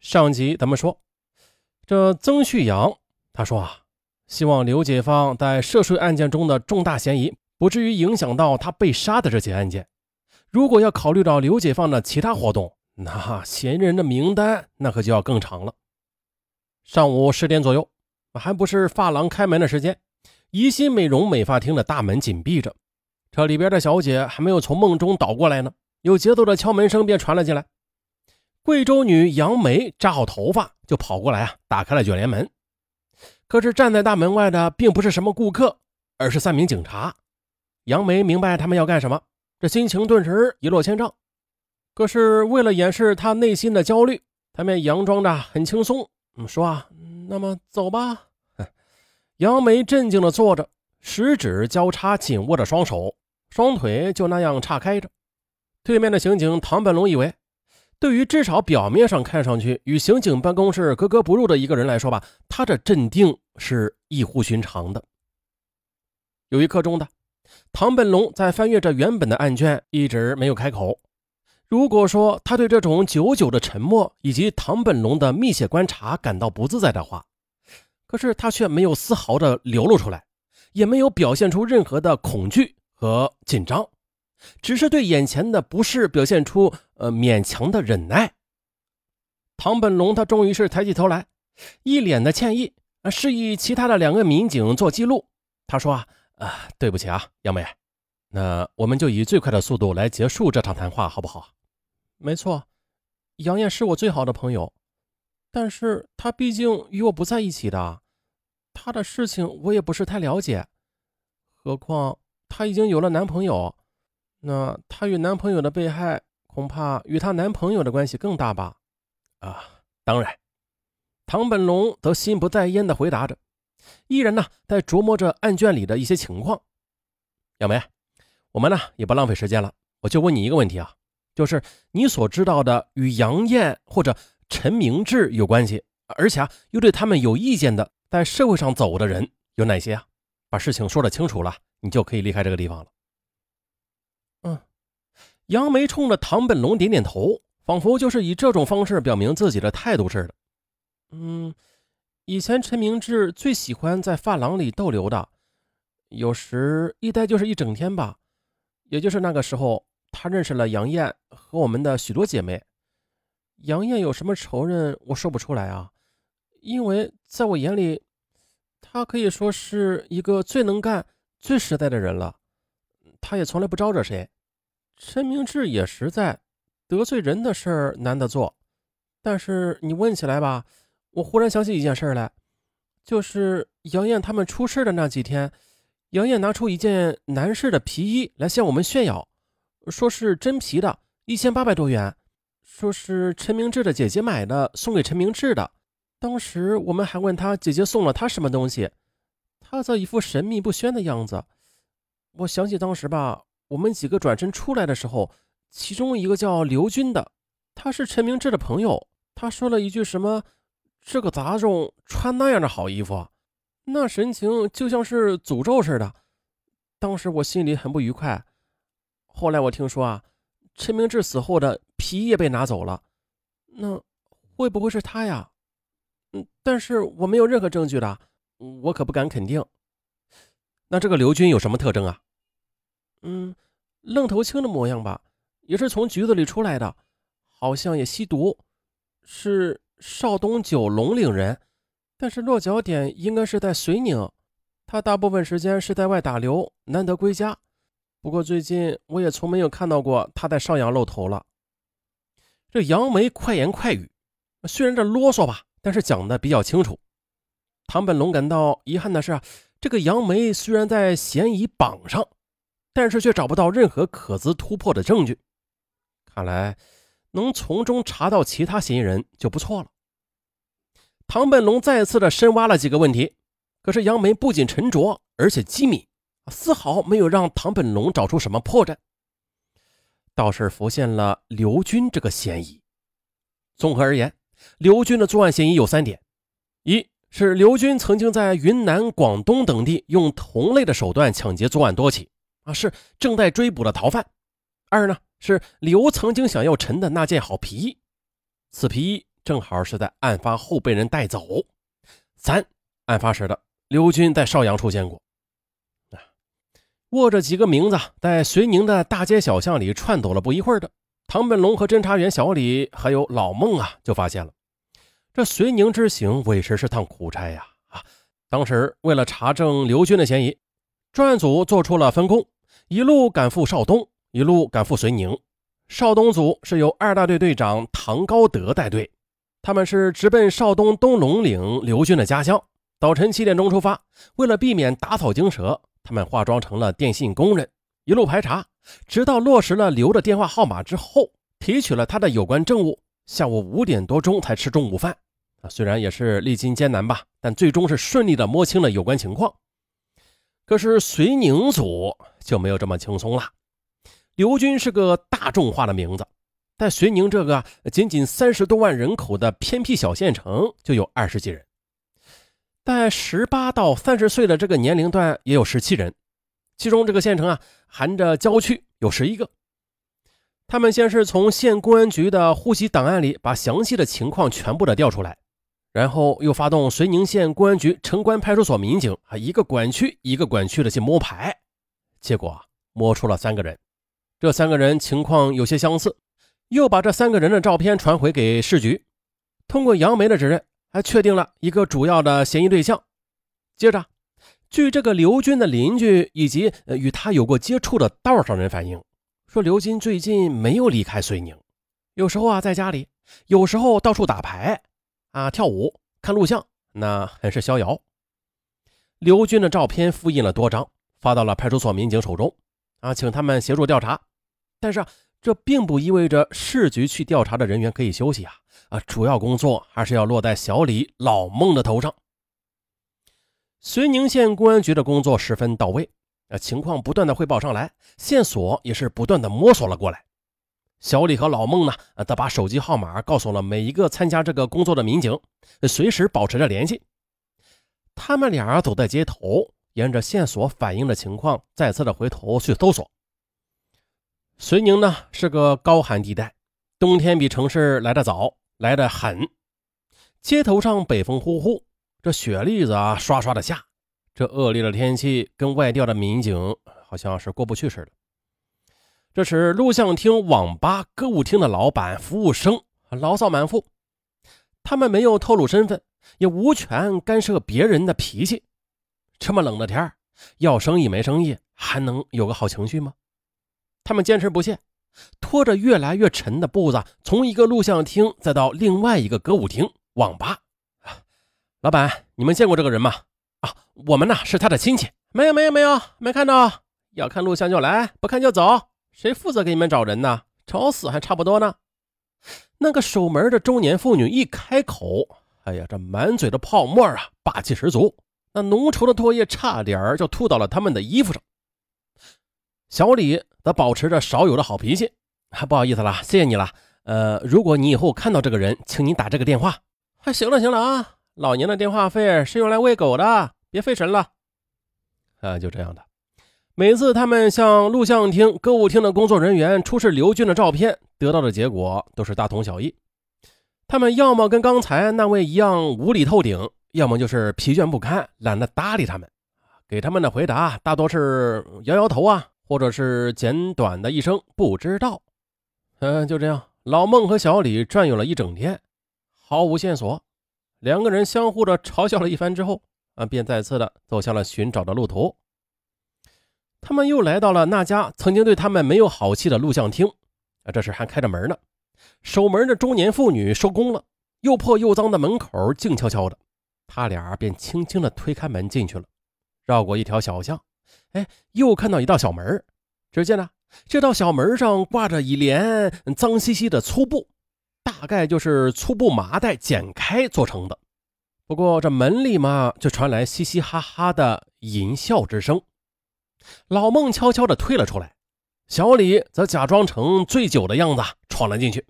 上集咱们说，这曾旭阳他说啊，希望刘解放在涉税案件中的重大嫌疑不至于影响到他被杀的这起案件。如果要考虑到刘解放的其他活动，那嫌疑人的名单那可就要更长了。上午十点左右，还不是发廊开门的时间，怡心美容美发厅的大门紧闭着，这里边的小姐还没有从梦中倒过来呢，有节奏的敲门声便传了进来。贵州女杨梅扎好头发就跑过来啊，打开了卷帘门。可是站在大门外的并不是什么顾客，而是三名警察。杨梅明白他们要干什么，这心情顿时一落千丈。可是为了掩饰她内心的焦虑，他们佯装着很轻松，说啊，那么走吧。杨梅镇静地坐着，十指交叉紧握着双手，双腿就那样岔开着。对面的刑警唐本龙以为。对于至少表面上看上去与刑警办公室格格不入的一个人来说吧，他的镇定是异乎寻常的。有一刻钟的，唐本龙在翻阅着原本的案卷，一直没有开口。如果说他对这种久久的沉默以及唐本龙的密切观察感到不自在的话，可是他却没有丝毫的流露出来，也没有表现出任何的恐惧和紧张。只是对眼前的不适表现出呃勉强的忍耐。唐本龙他终于是抬起头来，一脸的歉意，示意其他的两个民警做记录。他说：“啊，啊，对不起啊，杨梅，那我们就以最快的速度来结束这场谈话，好不好？”“没错，杨艳是我最好的朋友，但是她毕竟与我不在一起的，她的事情我也不是太了解，何况她已经有了男朋友。”那她与男朋友的被害，恐怕与她男朋友的关系更大吧？啊，当然。唐本龙则心不在焉地回答着，依然呢在琢磨着案卷里的一些情况。杨梅，我们呢也不浪费时间了，我就问你一个问题啊，就是你所知道的与杨艳或者陈明志有关系，而且啊又对他们有意见的，在社会上走的人有哪些啊？把事情说得清楚了，你就可以离开这个地方了。杨梅冲着唐本龙点点头，仿佛就是以这种方式表明自己的态度似的。嗯，以前陈明志最喜欢在发廊里逗留的，有时一待就是一整天吧。也就是那个时候，他认识了杨艳和我们的许多姐妹。杨艳有什么仇人，我说不出来啊，因为在我眼里，他可以说是一个最能干、最实在的人了。他也从来不招惹谁，陈明志也实在，得罪人的事儿难得做。但是你问起来吧，我忽然想起一件事来，就是杨艳他们出事的那几天，杨艳拿出一件男士的皮衣来向我们炫耀，说是真皮的，一千八百多元，说是陈明志的姐姐买的，送给陈明志的。当时我们还问他姐姐送了他什么东西，他则一副神秘不宣的样子。我想起当时吧，我们几个转身出来的时候，其中一个叫刘军的，他是陈明志的朋友。他说了一句什么：“这个杂种穿那样的好衣服，那神情就像是诅咒似的。”当时我心里很不愉快。后来我听说啊，陈明志死后的皮也被拿走了，那会不会是他呀？嗯，但是我没有任何证据的，我可不敢肯定。那这个刘军有什么特征啊？嗯，愣头青的模样吧，也是从局子里出来的，好像也吸毒，是邵东九龙岭人，但是落脚点应该是在绥宁，他大部分时间是在外打流，难得归家。不过最近我也从没有看到过他在上阳露头了。这杨梅快言快语，虽然这啰嗦吧，但是讲的比较清楚。唐本龙感到遗憾的是，这个杨梅虽然在嫌疑榜上。但是却找不到任何可资突破的证据，看来能从中查到其他嫌疑人就不错了。唐本龙再次的深挖了几个问题，可是杨梅不仅沉着，而且机敏，丝毫没有让唐本龙找出什么破绽。倒是浮现了刘军这个嫌疑。综合而言，刘军的作案嫌疑有三点：一是刘军曾经在云南、广东等地用同类的手段抢劫作案多起。啊，是正在追捕的逃犯。二呢，是刘曾经想要陈的那件好皮衣，此皮衣正好是在案发后被人带走。三，案发时的刘军在邵阳出现过。啊，握着几个名字，在绥宁的大街小巷里串走了不一会儿的唐本龙和侦查员小李还有老孟啊，就发现了这绥宁之行委实是趟苦差呀！啊，当时为了查证刘军的嫌疑，专案组做出了分工，一路赶赴邵东，一路赶赴绥宁。邵东组是由二大队队长唐高德带队，他们是直奔邵东东龙岭刘军的家乡。早晨七点钟出发，为了避免打草惊蛇，他们化妆成了电信工人，一路排查，直到落实了刘的电话号码之后，提取了他的有关证物。下午五点多钟才吃中午饭。啊，虽然也是历经艰难吧，但最终是顺利的摸清了有关情况。可是绥宁组就没有这么轻松了。刘军是个大众化的名字，在绥宁这个仅仅三十多万人口的偏僻小县城，就有二十几人。在十八到三十岁的这个年龄段，也有十七人。其中这个县城啊，含着郊区有十一个。他们先是从县公安局的户籍档案里把详细的情况全部的调出来，然后又发动绥宁县公安局城关派出所民警啊，一个管区一个管区的去摸排，结果摸出了三个人。这三个人情况有些相似，又把这三个人的照片传回给市局，通过杨梅的指认，还确定了一个主要的嫌疑对象。接着，据这个刘军的邻居以及与他有过接触的道上人反映，说刘军最近没有离开绥宁，有时候啊在家里，有时候到处打牌，啊跳舞、看录像，那很是逍遥。刘军的照片复印了多张，发到了派出所民警手中，啊，请他们协助调查。但是啊，这并不意味着市局去调查的人员可以休息啊！啊，主要工作还是要落在小李、老孟的头上。绥宁县公安局的工作十分到位，啊，情况不断的汇报上来，线索也是不断的摸索了过来。小李和老孟呢，则把手机号码告诉了每一个参加这个工作的民警，随时保持着联系。他们俩走在街头，沿着线索反映的情况，再次的回头去搜索。绥宁呢是个高寒地带，冬天比城市来得早，来得狠。街头上北风呼呼，这雪粒子啊刷刷的下。这恶劣的天气跟外调的民警好像是过不去似的。这是录像厅、网吧、歌舞厅的老板、服务生，牢骚满腹。他们没有透露身份，也无权干涉别人的脾气。这么冷的天要生意没生意，还能有个好情绪吗？他们坚持不懈，拖着越来越沉的步子，从一个录像厅再到另外一个歌舞厅、网吧。老板，你们见过这个人吗？啊，我们呢是他的亲戚。没有，没有，没有，没看到。要看录像就来，不看就走。谁负责给你们找人呢？找死还差不多呢。那个守门的中年妇女一开口，哎呀，这满嘴的泡沫啊，霸气十足。那浓稠的唾液差点就吐到了他们的衣服上。小李则保持着少有的好脾气，不好意思了，谢谢你了。呃，如果你以后看到这个人，请你打这个电话。还行了，行了啊，老年的电话费是用来喂狗的，别费神了。啊，就这样的。每次他们向录像厅、歌舞厅的工作人员出示刘军的照片，得到的结果都是大同小异。他们要么跟刚才那位一样无理透顶，要么就是疲倦不堪，懒得搭理他们。给他们的回答大多是摇摇头啊。或者是简短的一声不知道，嗯，就这样，老孟和小李转悠了一整天，毫无线索。两个人相互的嘲笑了一番之后，啊，便再次的走向了寻找的路途。他们又来到了那家曾经对他们没有好气的录像厅，啊，这时还开着门呢。守门的中年妇女收工了，又破又脏的门口静悄悄的，他俩便轻轻的推开门进去了，绕过一条小巷。哎，又看到一道小门只见呢，这道小门上挂着一帘脏兮兮的粗布，大概就是粗布麻袋剪开做成的。不过这门里嘛，却传来嘻嘻哈哈的淫笑之声。老孟悄悄地退了出来，小李则假装成醉酒的样子闯了进去。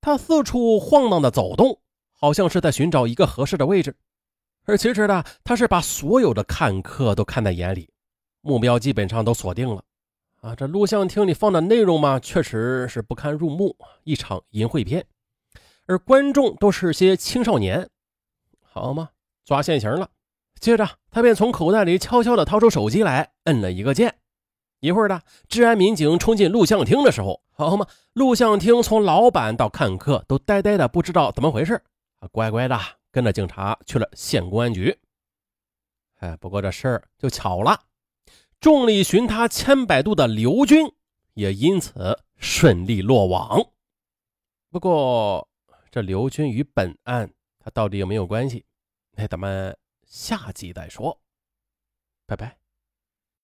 他四处晃荡的走动，好像是在寻找一个合适的位置，而其实呢，他是把所有的看客都看在眼里。目标基本上都锁定了，啊，这录像厅里放的内容嘛，确实是不堪入目，一场淫秽片。而观众都是些青少年，好嘛，抓现行了。接着，他便从口袋里悄悄地掏出手机来，摁了一个键。一会儿的，治安民警冲进录像厅的时候，好嘛，录像厅从老板到看客都呆呆的，不知道怎么回事，乖乖的跟着警察去了县公安局。哎，不过这事儿就巧了，众里寻他千百度的刘军也因此顺利落网。不过，这刘军与本案他到底有没有关系？那咱们下集再说。拜拜。